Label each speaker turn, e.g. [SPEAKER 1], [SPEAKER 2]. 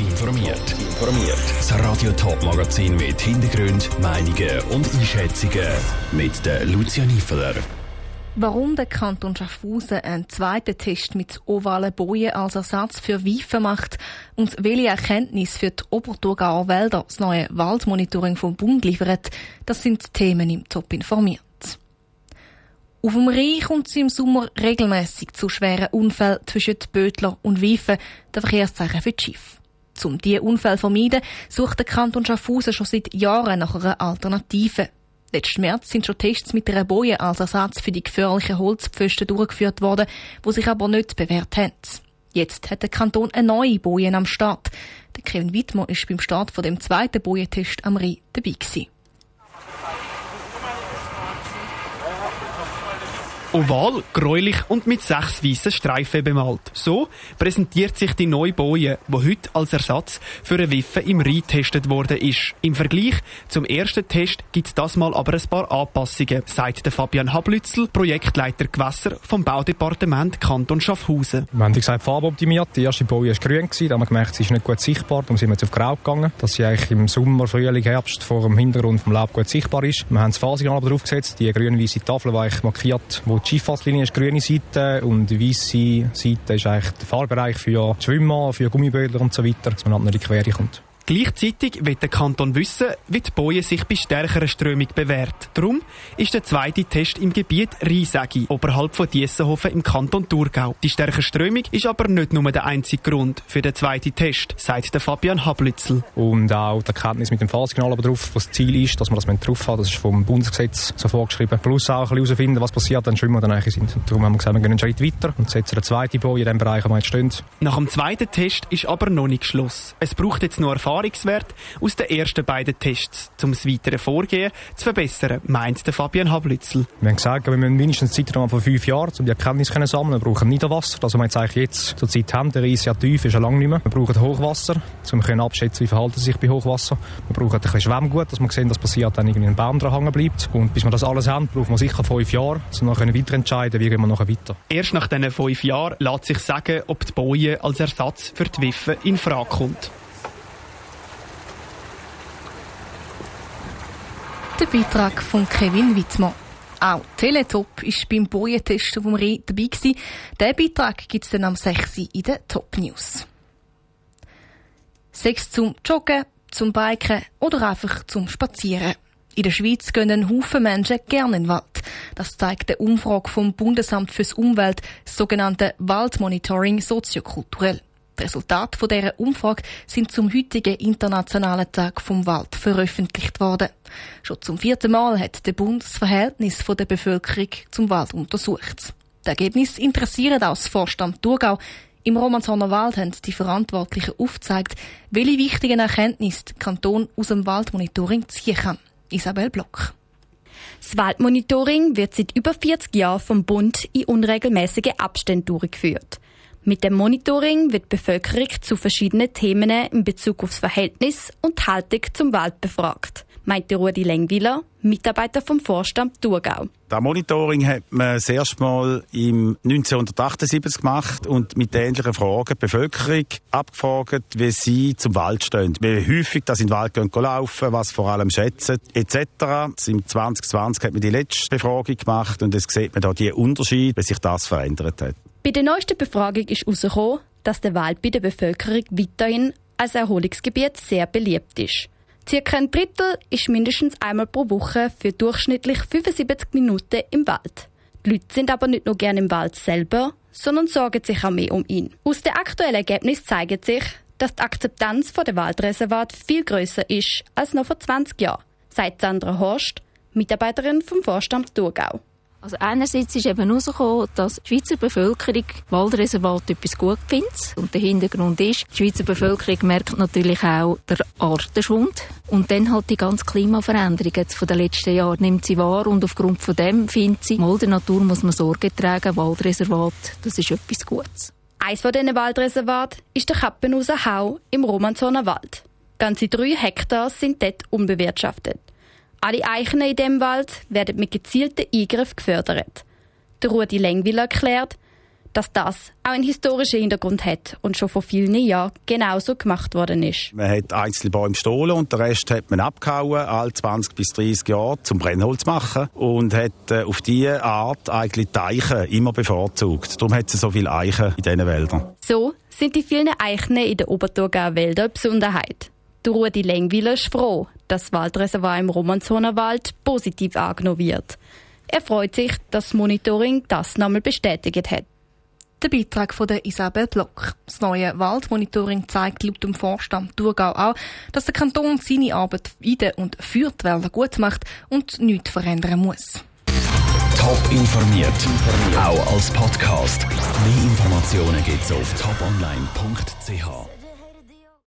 [SPEAKER 1] informiert. Informiert. Das Radio Top Magazin mit Hintergrund, Meinungen und Einschätzungen mit der Lucia Niefeler.
[SPEAKER 2] Warum der Kanton Schaffhausen einen zweiten Test mit ovalen Bojen als Ersatz für Wifen macht und welche Erkenntnis für die Oberthurgauer Wälder das neue Waldmonitoring vom Bund liefert, das sind Themen im Top informiert. Auf dem Rhein kommt es im Sommer regelmäßig zu schweren Unfällen zwischen Bötler und Wifen, der Verkehrszeichen für die Schiffe. Um diese Unfälle zu vermeiden, sucht der Kanton Schaffhausen schon seit Jahren nach einer Alternative. Letzten März sind schon Tests mit einer Boje als Ersatz für die gefährlichen Holzpfosten durchgeführt worden, wo sich aber nicht bewährt haben. Jetzt hat der Kanton eine neue Boje am Start. Der Kevin Wittmer ist beim Start von dem zweiten Bojentest am Rhein dabei gewesen.
[SPEAKER 3] Oval, gräulich und mit sechs weißen Streifen bemalt. So präsentiert sich die neue Boje, die heute als Ersatz für eine Wiffe im Rhein getestet worden ist. Im Vergleich zum ersten Test gibt es das mal aber ein paar Anpassungen, sagt der Fabian Hablützel, Projektleiter Gewässer vom Baudepartement Kanton Schaffhausen.
[SPEAKER 4] Wir haben gesagt, Farbe optimiert. Die erste Boje war grün, da haben wir gemerkt, sie ist nicht gut sichtbar, darum sind wir jetzt auf grau gegangen, dass sie eigentlich im Sommer, Frühling, Herbst vor dem Hintergrund vom Laub gut sichtbar ist. Wir haben das Fahrsignal draufgesetzt, die grün-weiße Tafel, die markiert, wo die Schifffahrtslinie ist grüne Seite und die weiße Seite ist eigentlich der Fahrbereich für Schwimmer, für Gummibödler und so weiter, dass man halt nicht in die Quere kommt.
[SPEAKER 3] Gleichzeitig wird der Kanton wissen, wie die Boje sich bei stärkerer Strömung bewährt. Darum ist der zweite Test im Gebiet Rheisägi, oberhalb von Diessenhofen im Kanton Thurgau. Die stärkere Strömung ist aber nicht nur der einzige Grund für den zweiten Test, sagt der Fabian Hablützel.
[SPEAKER 4] Und auch die Erkenntnis mit dem Fahrsignal aber drauf, was das Ziel ist, dass man das drauf hat, das ist vom Bundesgesetz so vorgeschrieben. Plus auch ein bisschen herausfinden, was passiert, wenn Schwimmer dann eigentlich sind. Darum haben wir gesagt, wir gehen einen Schritt weiter und setzen eine zweite Boje in dem Bereich, wo wir jetzt stehen.
[SPEAKER 3] Nach dem zweiten Test ist aber noch nicht Schluss. Es braucht jetzt noch Erfahrung Erfahrungswert aus den ersten beiden Tests, um das weitere Vorgehen zu verbessern, meint der Fabian Hablützel.
[SPEAKER 4] Wir haben gesagt, wir müssen mindestens Zeitraum von fünf Jahren, um die Erkenntnis zu sammeln. Wir brauchen Niederwasser, also wir jetzt eigentlich jetzt zur Zeit haben. Der Reis ja tief, ist ja lange nicht mehr. Wir brauchen Hochwasser, um können abschätzen, wie verhalten sich bei Hochwasser. Wir brauchen ein bisschen Schwemmgut, dass wir sehen, was passiert, wenn irgendwie ein Baum dran hängen bleibt. Und bis wir das alles haben, brauchen wir sicher fünf Jahre, um dann weiter entscheiden, wie gehen wir nachher weiter.
[SPEAKER 3] Erst nach diesen fünf Jahren lässt sich sagen, ob die Boje als Ersatz für die Wiffe in Frage kommt.
[SPEAKER 2] Der Beitrag von Kevin Wittmer. Auch Teletop ist beim Bojentesten vom Rhein dabei gewesen. Diesen Beitrag gibt es dann am 6. in den Top News. Sechs zum Joggen, zum Biken oder einfach zum Spazieren. In der Schweiz gehen Haufen Menschen gerne in den Wald. Das zeigt eine Umfrage vom Bundesamt fürs Umwelt, das sogenannte Waldmonitoring soziokulturell. Die Resultate von dieser Umfrage sind zum heutigen Internationalen Tag vom Wald veröffentlicht worden. Schon zum vierten Mal hat der Bund das Verhältnis der Bevölkerung zum Wald untersucht. Die Ergebnisse interessieren auch das Vorstand Thurgau. Im Romanshorner Wald haben die Verantwortlichen aufgezeigt, welche wichtigen Erkenntnisse der Kanton aus dem Waldmonitoring ziehen kann. Isabel Block.
[SPEAKER 5] Das Waldmonitoring wird seit über 40 Jahren vom Bund in unregelmäßigen Abständen durchgeführt. Mit dem Monitoring wird die Bevölkerung zu verschiedenen Themen in Bezug aufs Verhältnis und die Haltung zum Wald befragt, meinte Rudi Lengwiller, Mitarbeiter vom Vorstand Thurgau.
[SPEAKER 6] Das Monitoring hat man das erste Mal im 1978 gemacht und mit ähnlichen Fragen die Bevölkerung abgefragt, wie sie zum Wald stehen. Wie häufig das in den Wald gehen laufen, was vor allem schätzen, etc. Im 2020 hat man die letzte Befragung gemacht und es sieht man da die Unterschiede, wie sich das verändert hat.
[SPEAKER 5] Bei der neuesten Befragung ist herausgekommen, dass der Wald bei der Bevölkerung weiterhin als Erholungsgebiet sehr beliebt ist. Circa ein Drittel ist mindestens einmal pro Woche für durchschnittlich 75 Minuten im Wald. Die Leute sind aber nicht nur gerne im Wald selber, sondern sorgen sich auch mehr um ihn. Aus den aktuellen Ergebnissen zeigt sich, dass die Akzeptanz der Waldreservat viel größer ist als noch vor 20 Jahren, sagt Sandra Horst, Mitarbeiterin vom Vorstand Thurgau.
[SPEAKER 7] Also einerseits ist eben herausgekommen, dass die Schweizer Bevölkerung Waldreservat etwas gut findet. Und der Hintergrund ist, die Schweizer Bevölkerung merkt natürlich auch der Artenschwund. Und dann halt die ganze Klimaveränderung jetzt von den letzten Jahren nimmt sie wahr. Und aufgrund von dem findet sie, mal der Natur muss man Sorge tragen, Waldreservat, das ist etwas Gutes.
[SPEAKER 5] Eins von diesen Waldreservaten ist der Kappenhauser Hau im Romanzoner Wald. Ganze drei Hektar sind dort unbewirtschaftet. Alle Eichen in dem Wald werden mit gezielten Eingriffen gefördert. Der Rudi Lengwil erklärt, dass das auch einen historischen Hintergrund hat und schon vor vielen Jahren genauso gemacht worden ist.
[SPEAKER 6] Man hat einzelne Bäume gestohlen und den Rest hat man abgehauen, alle 20 bis 30 Jahre, zum Brennholz machen und hat äh, auf diese Art eigentlich die Eichen immer bevorzugt. Darum hat es so viele Eichen in diesen Wäldern.
[SPEAKER 5] So sind die vielen Eichen in den Oberthurgauer Wäldern Besonderheit. Der Rudi Lengwiler ist froh, das Waldreservoir im Romanzoner Wald positiv angenommen wird. Er freut sich, dass das Monitoring das nochmal bestätigt hat.
[SPEAKER 2] Der Beitrag von der Isabel Block. Das neue Waldmonitoring zeigt laut dem Vorstand Thurgau auch, dass der Kanton seine Arbeit in den und für die Wälder gut macht und nichts verändern muss.
[SPEAKER 1] Top informiert, auch als Podcast. Mehr Informationen gibt's auf toponline.ch.